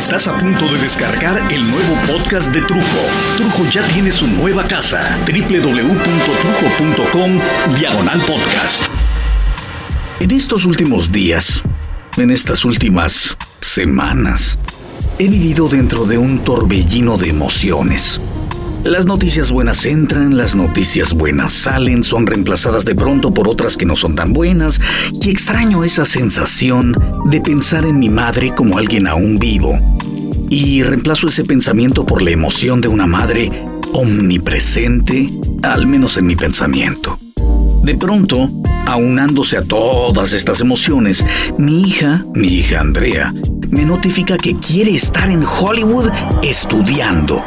Estás a punto de descargar el nuevo podcast de Trujo. Trujo ya tiene su nueva casa. www.trujo.com Diagonal Podcast. En estos últimos días, en estas últimas semanas, he vivido dentro de un torbellino de emociones. Las noticias buenas entran, las noticias buenas salen, son reemplazadas de pronto por otras que no son tan buenas, y extraño esa sensación de pensar en mi madre como alguien aún vivo. Y reemplazo ese pensamiento por la emoción de una madre omnipresente, al menos en mi pensamiento. De pronto, aunándose a todas estas emociones, mi hija, mi hija Andrea, me notifica que quiere estar en Hollywood estudiando.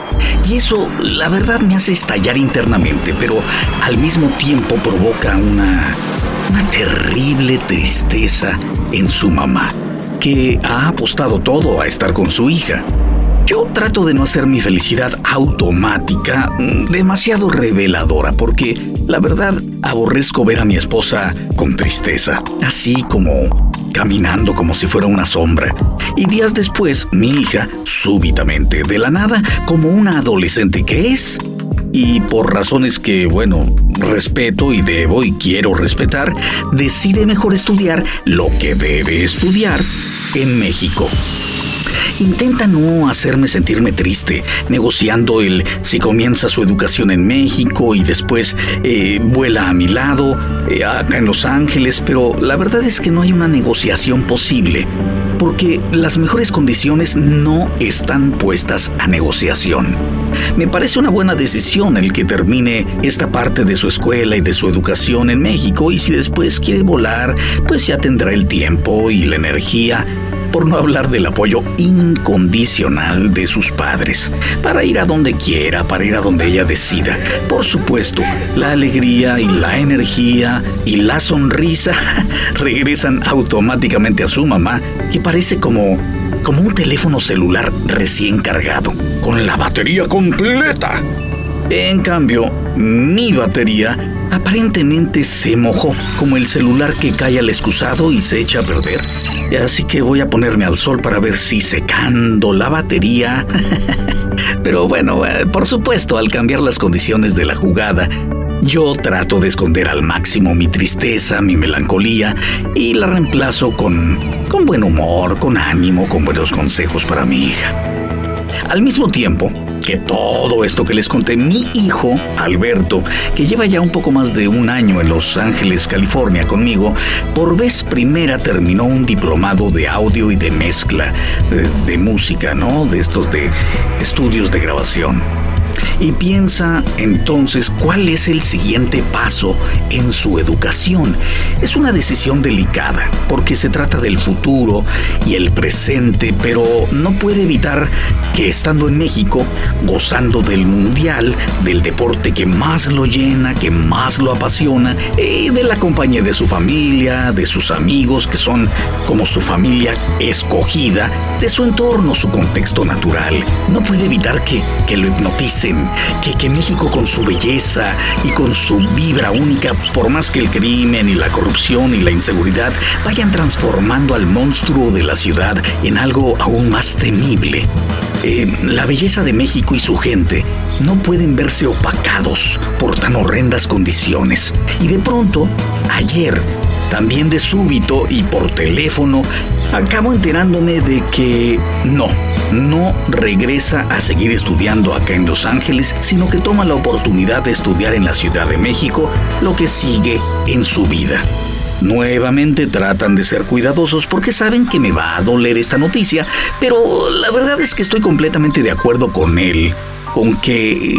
Y eso, la verdad, me hace estallar internamente, pero al mismo tiempo provoca una, terrible tristeza en su mamá, que ha apostado todo a estar con su hija. Yo trato de no hacer mi felicidad automática mm, demasiado reveladora porque la verdad aborrezco ver a mi esposa con tristeza, así como caminando como si fuera una sombra. Y días después, mi hija, súbitamente, de la nada, como una adolescente que es, y por razones que, bueno, respeto y debo y quiero respetar, decide mejor estudiar lo que debe estudiar en México. Intenta no hacerme sentirme triste, negociando el si comienza su educación en México y después eh, vuela a mi lado, eh, acá en Los Ángeles, pero la verdad es que no hay una negociación posible, porque las mejores condiciones no están puestas a negociación. Me parece una buena decisión el que termine esta parte de su escuela y de su educación en México y si después quiere volar, pues ya tendrá el tiempo y la energía por no hablar del apoyo incondicional de sus padres, para ir a donde quiera, para ir a donde ella decida. Por supuesto, la alegría y la energía y la sonrisa regresan automáticamente a su mamá, que parece como como un teléfono celular recién cargado, con la batería completa. En cambio, mi batería aparentemente se mojó, como el celular que cae al excusado y se echa a perder. Así que voy a ponerme al sol para ver si secando la batería. Pero bueno, eh, por supuesto, al cambiar las condiciones de la jugada, yo trato de esconder al máximo mi tristeza, mi melancolía y la reemplazo con, con buen humor, con ánimo, con buenos consejos para mi hija. Al mismo tiempo, que todo esto que les conté, mi hijo, Alberto, que lleva ya un poco más de un año en Los Ángeles, California conmigo, por vez primera terminó un diplomado de audio y de mezcla, de, de música, ¿no? De estos de estudios de grabación y piensa entonces cuál es el siguiente paso en su educación. Es una decisión delicada porque se trata del futuro y el presente, pero no puede evitar que estando en México, gozando del mundial, del deporte que más lo llena, que más lo apasiona, y de la compañía de su familia, de sus amigos que son como su familia escogida, de su entorno, su contexto natural, no puede evitar que, que lo hipnoticen que, México con su belleza y con su vibra única, por más que el crimen y la corrupción y la inseguridad vayan transformando al monstruo de la ciudad en algo aún más temible. Eh, la belleza de México y su gente no pueden verse opacados por tan horrendas condiciones. Y de pronto, ayer, también de súbito y por teléfono, acabo enterándome de que no, no regresa a seguir estudiando acá en Los Ángeles, sino que toma la oportunidad de estudiar en la Ciudad de México lo que sigue en su vida. Nuevamente tratan de ser cuidadosos porque saben que me va a doler esta noticia, pero la verdad es que estoy completamente de acuerdo con él, con que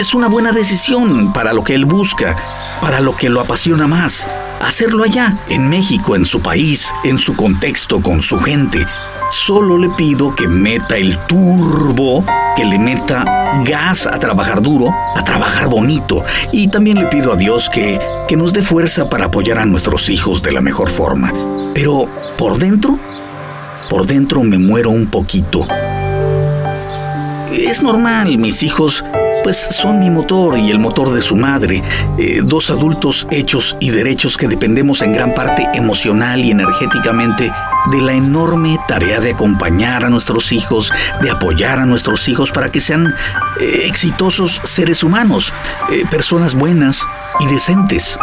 es una buena decisión para lo que él busca, para lo que lo apasiona más hacerlo allá, en México, en su país, en su contexto, con su gente. Solo le pido que meta el turbo, que le meta gas a trabajar duro, a trabajar bonito. Y también le pido a Dios que, que nos dé fuerza para apoyar a nuestros hijos de la mejor forma. Pero por dentro, por dentro me muero un poquito. Es normal, mis hijos pues son mi motor y el motor de su madre, eh, dos adultos hechos y derechos que dependemos en gran parte emocional y energéticamente de la enorme tarea de acompañar a nuestros hijos, de apoyar a nuestros hijos para que sean eh, exitosos seres humanos, eh, personas buenas y decentes.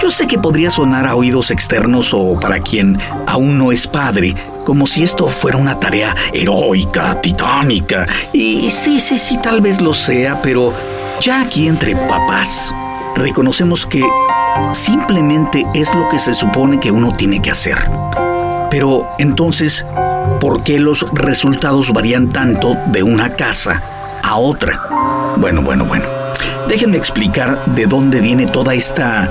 Yo sé que podría sonar a oídos externos o para quien aún no es padre, como si esto fuera una tarea heroica, titánica. Y sí, sí, sí, tal vez lo sea, pero ya aquí entre papás reconocemos que simplemente es lo que se supone que uno tiene que hacer. Pero entonces, ¿por qué los resultados varían tanto de una casa a otra? Bueno, bueno, bueno. Déjenme explicar de dónde viene toda esta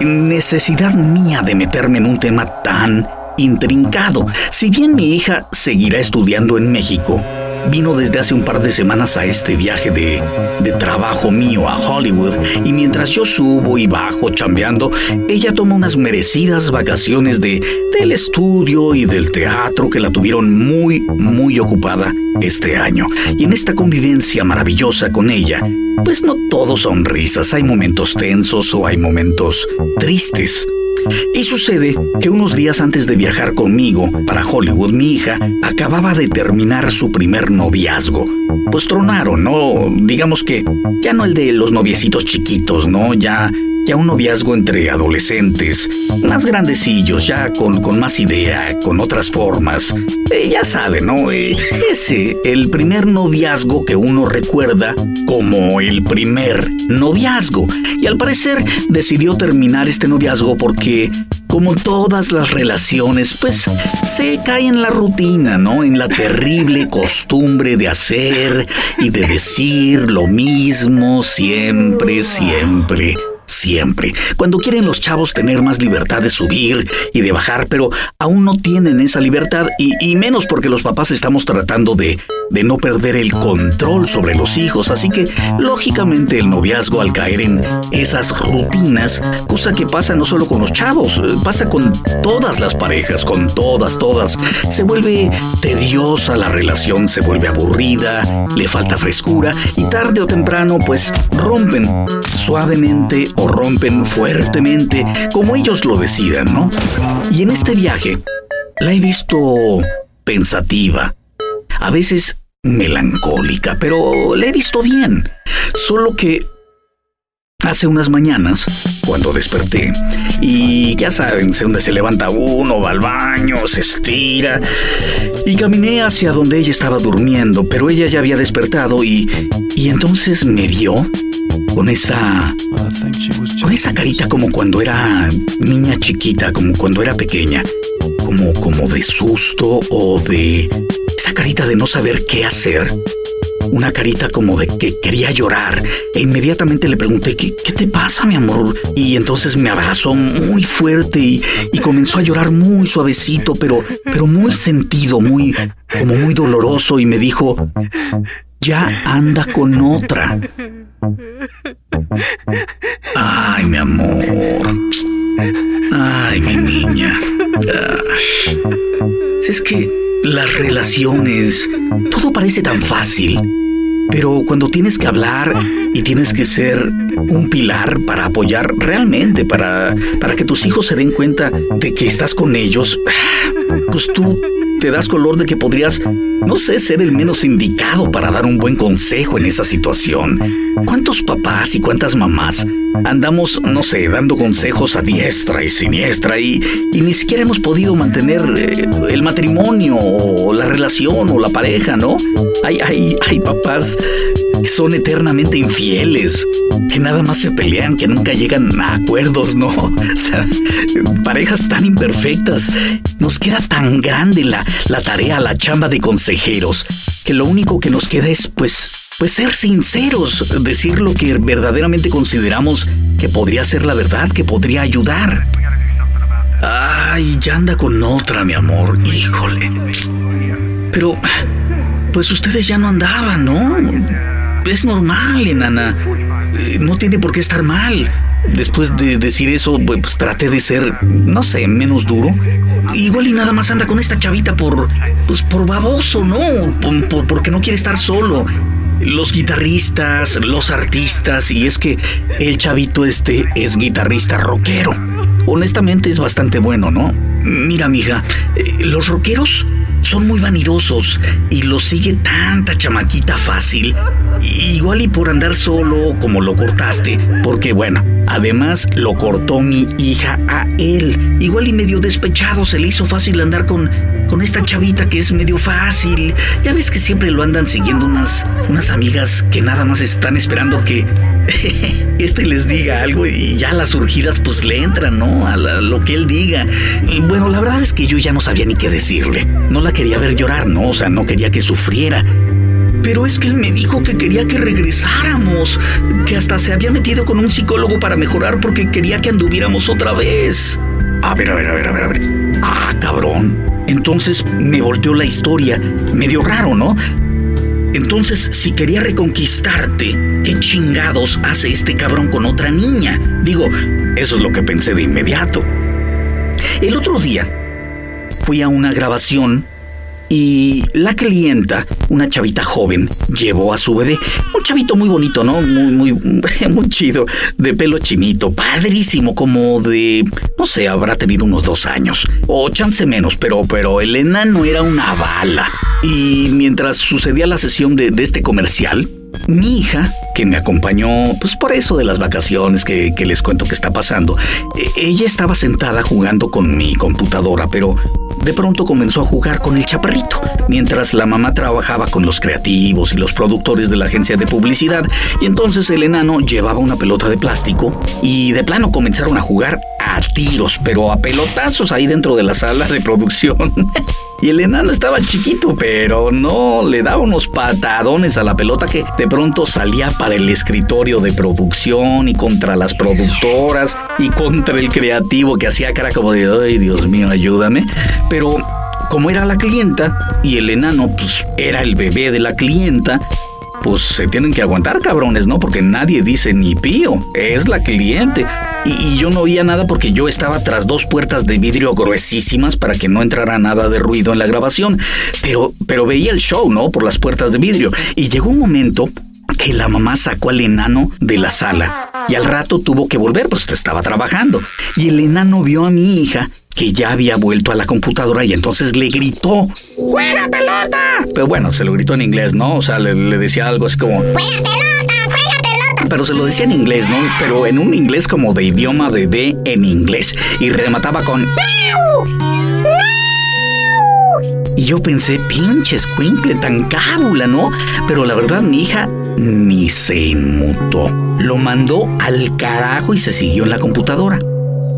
necesidad mía de meterme en un tema tan intrincado. Si bien mi hija seguirá estudiando en México, vino desde hace un par de semanas a este viaje de, de, trabajo mío a Hollywood y mientras yo subo y bajo chambeando, ella toma unas merecidas vacaciones de, del estudio y del teatro que la tuvieron muy, muy ocupada este año. Y en esta convivencia maravillosa con ella, pues no todos son risas, hay momentos tensos o hay momentos tristes. Y sucede que unos días antes de viajar conmigo para Hollywood, mi hija acababa de terminar su primer noviazgo. Pues tronaron, ¿no? Digamos que ya no el de los noviecitos chiquitos, ¿no? Ya ya un noviazgo entre adolescentes, más grandecillos, ya con, con más idea, con otras formas. Eh, ya saben, ¿no? Eh, ese, el primer noviazgo que uno recuerda como el primer noviazgo. Y al parecer decidió terminar este noviazgo porque como todas las relaciones, pues se cae en la rutina, ¿no? En la terrible costumbre de hacer y de decir lo mismo siempre, siempre siempre. Cuando quieren los chavos tener más libertad de subir y de bajar, pero aún no tienen esa libertad y, menos porque los papás estamos tratando de, de no perder el control sobre los hijos. Así que, lógicamente, el noviazgo al caer en esas rutinas, cosa que pasa no solo con los chavos, eh, pasa con todas las parejas, con todas, todas. Se vuelve tediosa la relación, se vuelve aburrida, le falta frescura y tarde o temprano, pues rompen suavemente o rompen fuertemente, como ellos lo decidan, ¿no? Y en este viaje la he visto pensativa, a veces melancólica, pero la he visto bien. Solo que hace unas mañanas, cuando desperté, y ya saben, se levanta uno, va al baño, se estira, y caminé hacia donde ella estaba durmiendo, pero ella ya había despertado y, y entonces me vio con esa con esa carita como cuando era niña chiquita, como cuando era pequeña, como como de susto o de esa carita de no saber qué hacer. Una carita como de que quería llorar. E inmediatamente le pregunté, ¿qué, qué te pasa, mi amor? Y entonces me abrazó muy fuerte y, y, comenzó a llorar muy suavecito, pero, pero muy sentido, muy, como muy doloroso. Y me dijo, ya anda con otra. Ay, mi amor. Ay, mi niña. Es que las relaciones, todo parece tan fácil. Pero cuando tienes que hablar y tienes que ser un pilar para apoyar realmente, para, para que tus hijos se den cuenta de que estás con ellos, pues tú te das color de que podrías, no sé, ser el menos indicado para dar un buen consejo en esa situación. ¿Cuántos papás y cuántas mamás andamos, no sé, dando consejos a diestra y siniestra y, y ni siquiera hemos podido mantener eh, el matrimonio o la relación o la pareja, ¿no? Hay, papás son eternamente infieles, que nada más se pelean, que nunca llegan a acuerdos, ¿no? O sea, parejas tan imperfectas. Nos queda tan grande la, la tarea, la chamba de consejeros, que lo único que nos queda es, pues, pues ser sinceros, decir lo que verdaderamente consideramos que podría ser la verdad, que podría ayudar. Ay, ya anda con otra, mi amor, híjole. Pero, pues ustedes ya no andaban, ¿no? Es normal, enana. Eh, no tiene por qué estar mal. Después de decir eso, pues traté de ser, no sé, menos duro. Igual y nada más anda con esta chavita por, pues por baboso, ¿no? Por, porque no quiere estar solo. los guitarristas, los artistas, y es que el chavito este es guitarrista rockero. Honestamente es bastante bueno, ¿no? Mira, mija, eh, los rockeros son muy vanidosos y los sigue tanta chamaquita fácil. Igual y por andar solo como lo cortaste, porque bueno, además lo cortó mi hija a él. Igual y medio despechado se le hizo fácil andar con, con esta chavita que es medio fácil. Ya ves que siempre lo andan siguiendo unas, unas amigas que nada más están esperando que este les diga algo y ya las urgidas pues le entran, ¿no? A, lo que él diga. Y bueno, la verdad es que yo ya no sabía ni qué decirle. No la quería ver llorar, ¿no? O sea, no quería que sufriera. Pero es que él me dijo que quería que regresáramos, que hasta se había metido con un psicólogo para mejorar porque quería que anduviéramos otra vez. A ver, a ver, a ver, a ver, a ver. Ah, cabrón. Entonces me volteó la historia. Medio raro, ¿no? Entonces, si quería reconquistarte, ¿qué chingados hace este cabrón con otra niña? Digo, eso es lo que pensé de inmediato. El otro día fui a una grabación y la clienta, una chavita joven, llevó a su bebé. Un chavito muy bonito, ¿no? Muy, muy, muy chido, de pelo chinito, padrísimo, como de, no sé, habrá tenido unos dos años. O chance menos, pero, pero el enano era una bala. Y mientras sucedía la sesión de, de este comercial, mi hija, que me acompañó, pues por eso de las vacaciones que, les cuento que está pasando, e, ella estaba sentada jugando con mi computadora, pero de pronto comenzó a jugar con el chaparrito, mientras la mamá trabajaba con los creativos y los productores de la agencia de publicidad, y entonces el enano llevaba una pelota de plástico y de plano comenzaron a jugar a tiros, pero a pelotazos ahí dentro de la sala de producción. Y el enano estaba chiquito, pero no le daba unos patadones a la pelota que de pronto salía para el escritorio de producción y contra las productoras y contra el creativo que hacía cara como de, ay Dios mío, ayúdame. Pero como era la clienta y el enano pues era el bebé de la clienta, pues se tienen que aguantar cabrones, ¿no? Porque nadie dice ni pío, es la cliente y, yo no oía nada porque yo estaba tras dos puertas de vidrio gruesísimas para que no entrara nada de ruido en la grabación. Pero, pero veía el show, ¿no? Por las puertas de vidrio. Y llegó un momento que la mamá sacó al enano de la sala y al rato tuvo que volver, pues estaba trabajando. Y el enano vio a mi hija que ya había vuelto a la computadora y entonces le gritó, ¡Juega pelota! Pero bueno, se lo gritó en inglés, ¿no? O sea, le, le decía algo así como, ¡Juega pelota! ¡Juega pero se lo decía en inglés, ¿no? Pero en un inglés como de idioma bebé en inglés. Y remataba con... Y yo pensé, pinche escuincle tan cábula, ¿no? Pero la verdad, mi hija ni se inmutó. Lo mandó al carajo y se siguió en la computadora.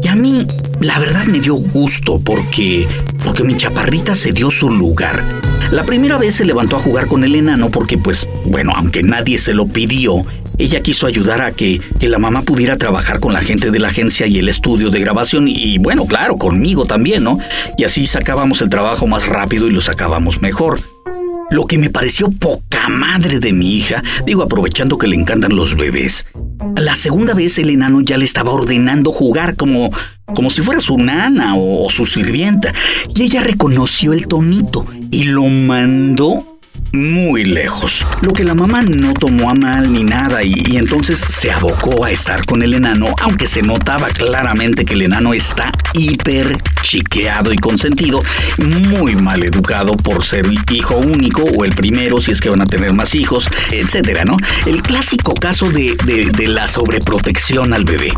Y a mí, la verdad me dio gusto porque, porque mi chaparrita se dio su lugar. La primera vez se levantó a jugar con el enano porque, pues, bueno, aunque nadie se lo pidió, ella quiso ayudar a que, la mamá pudiera trabajar con la gente de la agencia y el estudio de grabación y, bueno, claro, conmigo también, ¿no? Y así sacábamos el trabajo más rápido y lo sacábamos mejor. Lo que me pareció poca madre de mi hija, digo aprovechando que le encantan los bebés. La segunda vez el enano ya le estaba ordenando jugar como, como si fuera su nana o su sirvienta. Y ella reconoció el tonito y lo mandó muy lejos. Lo que la mamá no tomó a mal ni nada y, entonces se abocó a estar con el enano, aunque se notaba claramente que el enano está hiper chiqueado y consentido, muy mal educado por ser hijo único o el primero si es que van a tener más hijos, etcétera, ¿no? El clásico caso de, de la sobreprotección al bebé.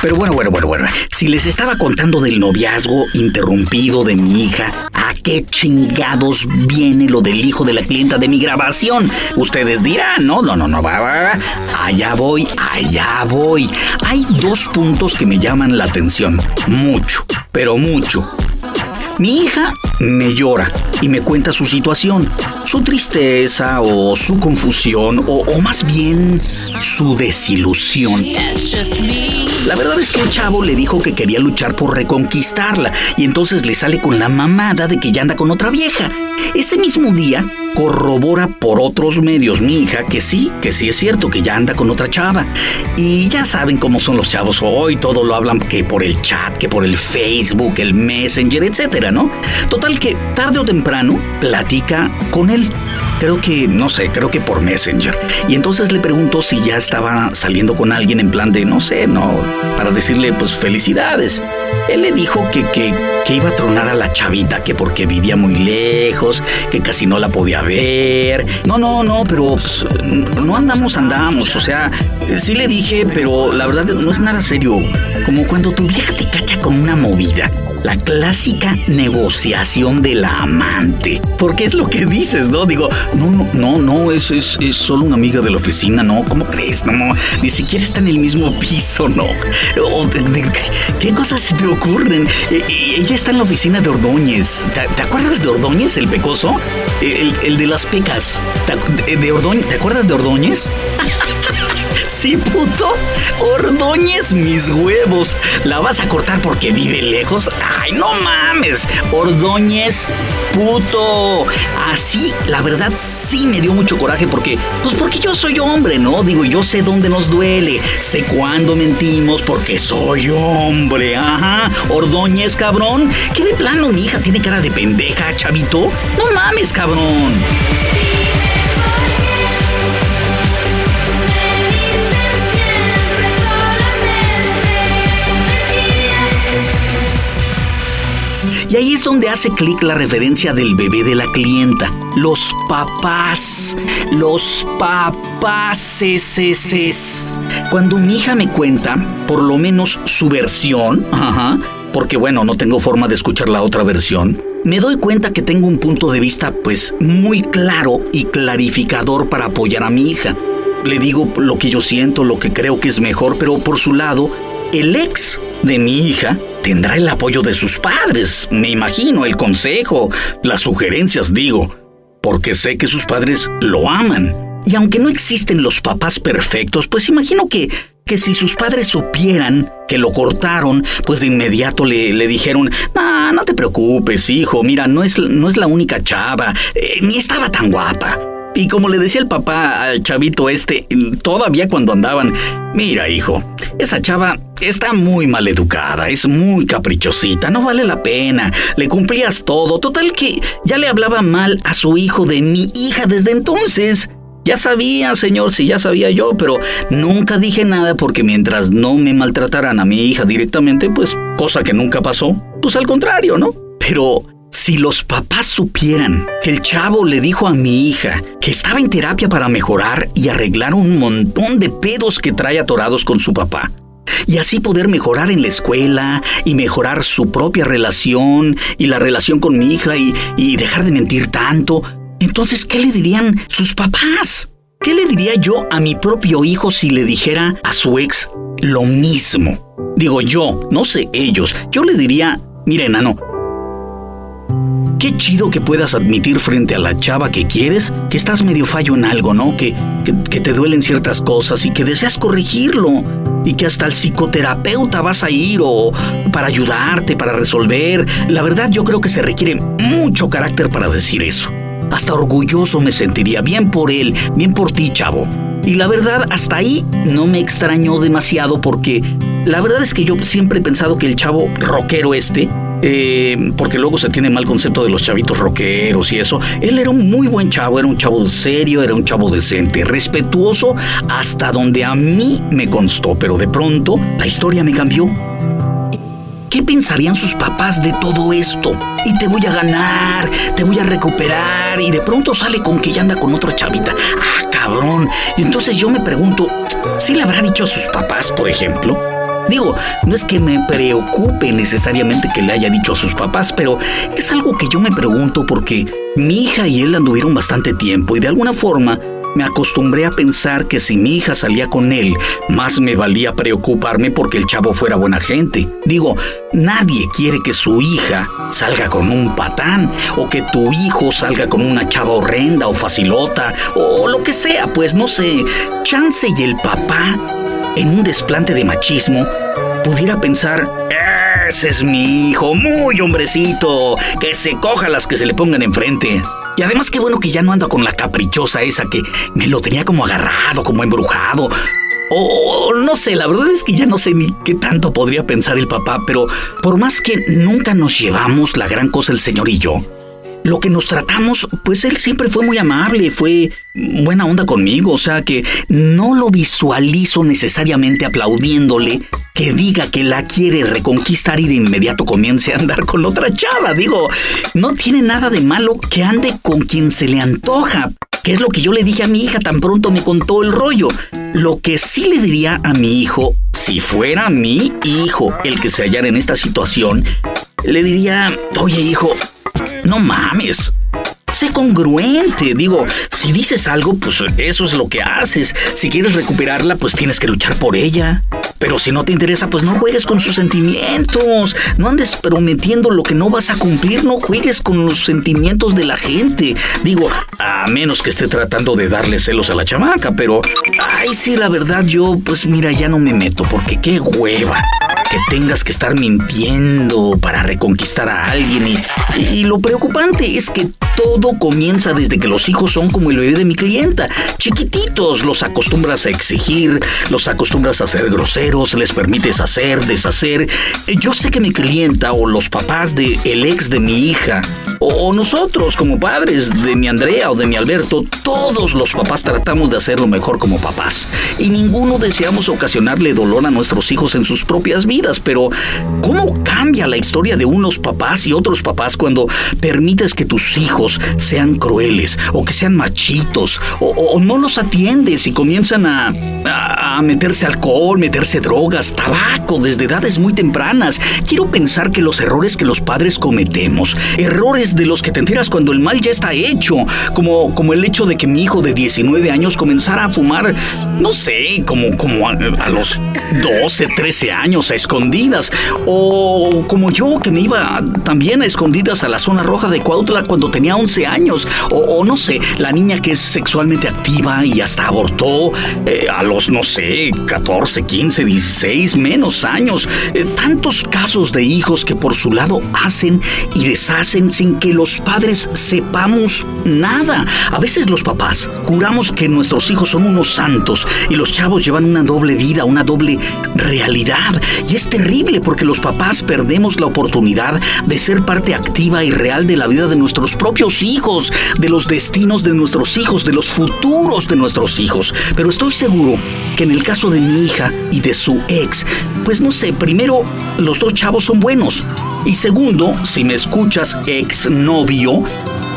Pero bueno, bueno, bueno, bueno, si les estaba contando del noviazgo interrumpido de mi hija, ¿a qué chingados viene lo del hijo de la clienta? de mi grabación. Ustedes dirán, no, no, no, no, va, va, allá voy, allá voy. Hay dos puntos que me llaman la atención, mucho, pero mucho. Mi hija me llora y me cuenta su situación, su tristeza o su confusión o, más bien su desilusión. La verdad es que el chavo le dijo que quería luchar por reconquistarla y entonces le sale con la mamada de que ya anda con otra vieja. Ese mismo día corrobora por otros medios mi hija que sí, que sí es cierto que ya anda con otra chava. Y ya saben cómo son los chavos hoy, todo lo hablan que por el chat, que por el Facebook, el Messenger, etcétera, ¿no? Total que tarde o temprano platica con él. Creo que, no sé, creo que por Messenger. Y entonces le pregunto si ya estaba saliendo con alguien en plan de, no sé, no, para decirle, pues felicidades. Él le dijo que, que, que iba a tronar a la chavita, que porque vivía muy lejos, que casi no la podía ver. No, no, no, pero pues, no andamos, andamos. O sea, sí le dije, pero la verdad no es nada serio. Como cuando tu vieja te cacha con una movida la clásica negociación de la amante. Porque es lo que dices, ¿no? Digo, no, no, no, no, es, es, es solo una amiga de la oficina, ¿no? ¿Cómo crees? No, ni siquiera está en el mismo piso, ¿no? ¿Qué cosas se te ocurren? E, e, ella está en la oficina de Ordóñez. ¿Te, acuerdas de Ordóñez, el pecoso? El, el de las pecas. ¿De Ordóñez? ¿Te acuerdas de Ordóñez? Sí, puto. Ordóñez mis huevos. ¿La vas a cortar porque vive lejos? Ay, no mames. Ordóñez, puto. Así, la verdad, sí me dio mucho coraje porque, pues porque yo soy hombre, ¿no? Digo, yo sé dónde nos duele. Sé cuándo mentimos porque soy hombre. Ajá. Ordóñez, cabrón. ¿Qué de plano mi hija tiene cara de pendeja, chavito? No mames, cabrón. Y ahí es donde hace clic la referencia del bebé de la clienta. Los papás, los papás. Cuando mi hija me cuenta, por lo menos su versión, porque bueno, no tengo forma de escuchar la otra versión, me doy cuenta que tengo un punto de vista pues muy claro y clarificador para apoyar a mi hija. Le digo lo que yo siento, lo que creo que es mejor, pero por su lado, el ex de mi hija tendrá el apoyo de sus padres, me imagino, el consejo, las sugerencias, digo, porque sé que sus padres lo aman. Y aunque no existen los papás perfectos, pues imagino que, que si sus padres supieran que lo cortaron, pues de inmediato le, le dijeron, no, no te preocupes, hijo, mira, no es, no es la única chava, eh, ni estaba tan guapa. Y como le decía el papá al chavito este, todavía cuando andaban, mira hijo, esa chava está muy mal educada, es muy caprichosita, no vale la pena, le cumplías todo, total que ya le hablaba mal a su hijo de mi hija desde entonces. Ya sabía, señor, sí, ya sabía yo, pero nunca dije nada porque mientras no me maltrataran a mi hija directamente, pues cosa que nunca pasó, pues al contrario, ¿no? Pero si los papás supieran que el chavo le dijo a mi hija que estaba en terapia para mejorar y arreglar un montón de pedos que trae atorados con su papá, y así poder mejorar en la escuela y mejorar su propia relación y la relación con mi hija y, dejar de mentir tanto, entonces, ¿qué le dirían sus papás? ¿Qué le diría yo a mi propio hijo si le dijera a su ex lo mismo? Digo yo, no sé ellos, yo le diría, mire, enano, Qué chido que puedas admitir frente a la chava que quieres que estás medio fallo en algo, ¿no? Que, que, te duelen ciertas cosas y que deseas corregirlo. Y que hasta el psicoterapeuta vas a ir o para ayudarte, para resolver. La verdad yo creo que se requiere mucho carácter para decir eso. Hasta orgulloso me sentiría, bien por él, bien por ti, chavo. Y la verdad, hasta ahí no me extrañó demasiado porque la verdad es que yo siempre he pensado que el chavo rockero este eh, porque luego se tiene mal concepto de los chavitos rockeros y eso. Él era un muy buen chavo, era un chavo serio, era un chavo decente, respetuoso hasta donde a mí me constó, pero de pronto la historia me cambió. ¿Qué pensarían sus papás de todo esto? Y te voy a ganar, te voy a recuperar y de pronto sale con que ya anda con otra chavita. Ah, cabrón. Entonces yo me pregunto, ¿si le habrá dicho a sus papás, por ejemplo? Digo, no es que me preocupe necesariamente que le haya dicho a sus papás, pero es algo que yo me pregunto porque mi hija y él anduvieron bastante tiempo y de alguna forma me acostumbré a pensar que si mi hija salía con él, más me valía preocuparme porque el chavo fuera buena gente. Digo, nadie quiere que su hija salga con un patán o que tu hijo salga con una chava horrenda o facilota o lo que sea, pues no sé. Chance y el papá en un desplante de machismo, pudiera pensar, ese es mi hijo, muy hombrecito, que se coja las que se le pongan enfrente. Y además qué bueno que ya no anda con la caprichosa esa que me lo tenía como agarrado, como embrujado. O, no sé, la verdad es que ya no sé ni qué tanto podría pensar el papá, pero por más que nunca nos llevamos la gran cosa el señor y yo, lo que nos tratamos, pues él siempre fue muy amable, fue buena onda conmigo, o sea que no lo visualizo necesariamente aplaudiéndole que diga que la quiere reconquistar y de inmediato comience a andar con otra chava. Digo, no tiene nada de malo que ande con quien se le antoja, que es lo que yo le dije a mi hija tan pronto me contó el rollo. Lo que sí le diría a mi hijo, si fuera mi hijo el que se hallara en esta situación, le diría, oye hijo, no mames, sé congruente. Digo, si dices algo, pues eso es lo que haces. Si quieres recuperarla, pues tienes que luchar por ella. Pero si no te interesa, pues no juegues con sus sentimientos. No andes prometiendo lo que no vas a cumplir. No juegues con los sentimientos de la gente. Digo, a menos que esté tratando de darle celos a la chamaca, pero... Ay, sí, la verdad, yo, pues mira, ya no me meto, porque qué hueva tengas que estar mintiendo para reconquistar a alguien. Y, y, lo preocupante es que todo comienza desde que los hijos son como el bebé de mi clienta. Chiquititos, los acostumbras a exigir, los acostumbras a ser groseros, les permites hacer, deshacer. Yo sé que mi clienta o los papás de el ex de mi hija o, nosotros como padres de mi Andrea o de mi Alberto, todos los papás tratamos de hacer lo mejor como papás. Y ninguno deseamos ocasionarle dolor a nuestros hijos en sus propias vidas. Pero, ¿cómo cambia la historia de unos papás y otros papás cuando permites que tus hijos sean crueles o que sean machitos o, no los atiendes y comienzan a, a, meterse alcohol, meterse drogas, tabaco desde edades muy tempranas? Quiero pensar que los errores que los padres cometemos, errores de los que te enteras cuando el mal ya está hecho, como, como el hecho de que mi hijo de 19 años comenzara a fumar, no sé, como, como a, los 12, 13 años a escondidas, o como yo que me iba también a escondidas a la zona roja de Cuautla cuando tenía 11 años, o, no sé, la niña que es sexualmente activa y hasta abortó eh, a los, no sé, 14, 15, 16, menos años, eh, tantos casos de hijos que por su lado hacen y deshacen sin que los padres sepamos nada. A veces los papás juramos que nuestros hijos son unos santos y los chavos llevan una doble vida, una doble realidad. Y es terrible porque los papás perdemos la oportunidad de ser parte activa y real de la vida de nuestros propios hijos, de los destinos de nuestros hijos, de los futuros de nuestros hijos. Pero estoy seguro que en el caso de mi hija y de su ex, pues no sé, primero, los dos chavos son buenos. Y segundo, si me escuchas exnovio,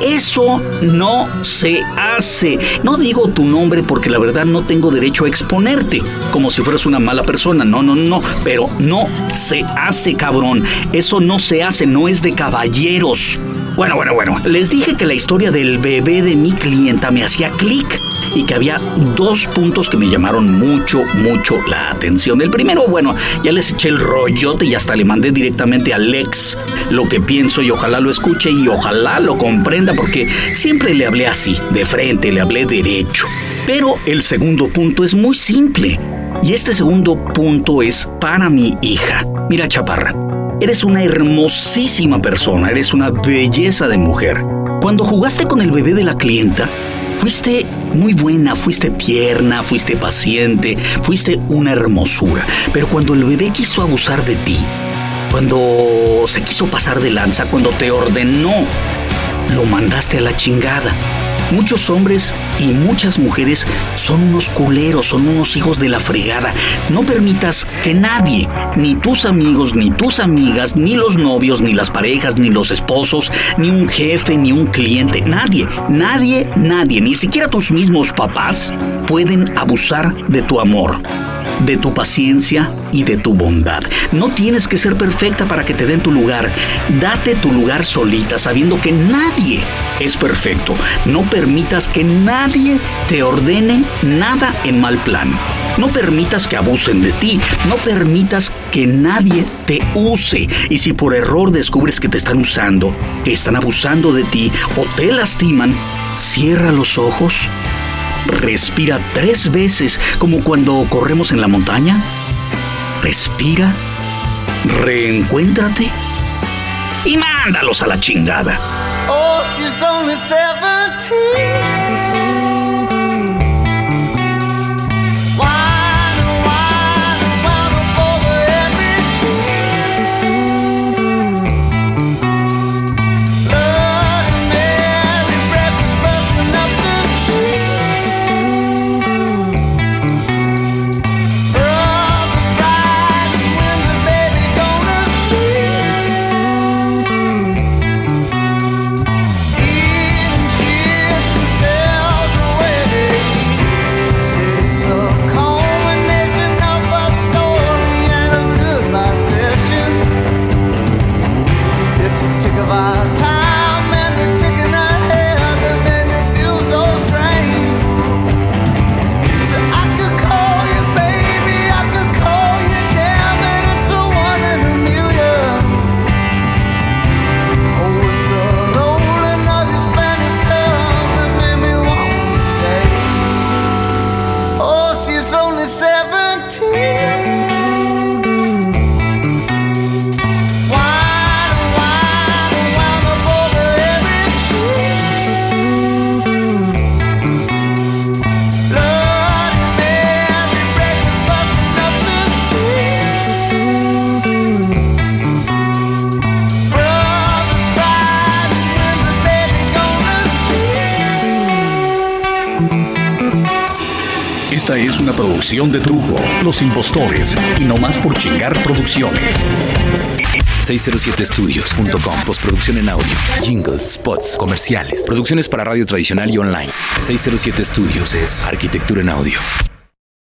eso no se hace. No digo tu nombre porque la verdad no tengo derecho a exponerte, como si fueras una mala persona. No, no, no, pero no se hace, cabrón. Eso no se hace, no es de caballeros. Bueno, bueno, bueno. Les dije que la historia del bebé de mi clienta me hacía clic y que había dos puntos que me llamaron mucho, mucho la atención. El primero, bueno, ya les eché el rollote y hasta le mandé directamente a Lex lo que pienso y ojalá lo escuche y ojalá lo comprenda porque siempre le hablé así, de frente, le hablé derecho. Pero el segundo punto es muy simple. Y este segundo punto es para mi hija. Mira, chaparra, eres una hermosísima persona, eres una belleza de mujer. Cuando jugaste con el bebé de la clienta, Fuiste muy buena, fuiste tierna, fuiste paciente, fuiste una hermosura. Pero cuando el bebé quiso abusar de ti, cuando se quiso pasar de lanza, cuando te ordenó, lo mandaste a la chingada. Muchos hombres y muchas mujeres son unos culeros, son unos hijos de la fregada. No permitas que nadie, ni tus amigos, ni tus amigas, ni los novios, ni las parejas, ni los esposos, ni un jefe, ni un cliente, nadie, nadie, nadie, ni siquiera tus mismos papás pueden abusar de tu amor de tu paciencia y de tu bondad. No tienes que ser perfecta para que te den tu lugar. Date tu lugar solita, sabiendo que nadie es perfecto. No permitas que nadie te ordene nada en mal plan. No permitas que abusen de ti. No permitas que nadie te use. Y si por error descubres que te están usando, que están abusando de ti o te lastiman, cierra los ojos Respira tres veces como cuando corremos en la montaña. Respira, reencuéntrate y mándalos a la chingada. Oh, she's only 17. De Trujo, Los Impostores y No Más por Chingar Producciones. 607studios.com Postproducción en audio, jingles, spots, comerciales, producciones para radio tradicional y online. 607 Studios es arquitectura en audio.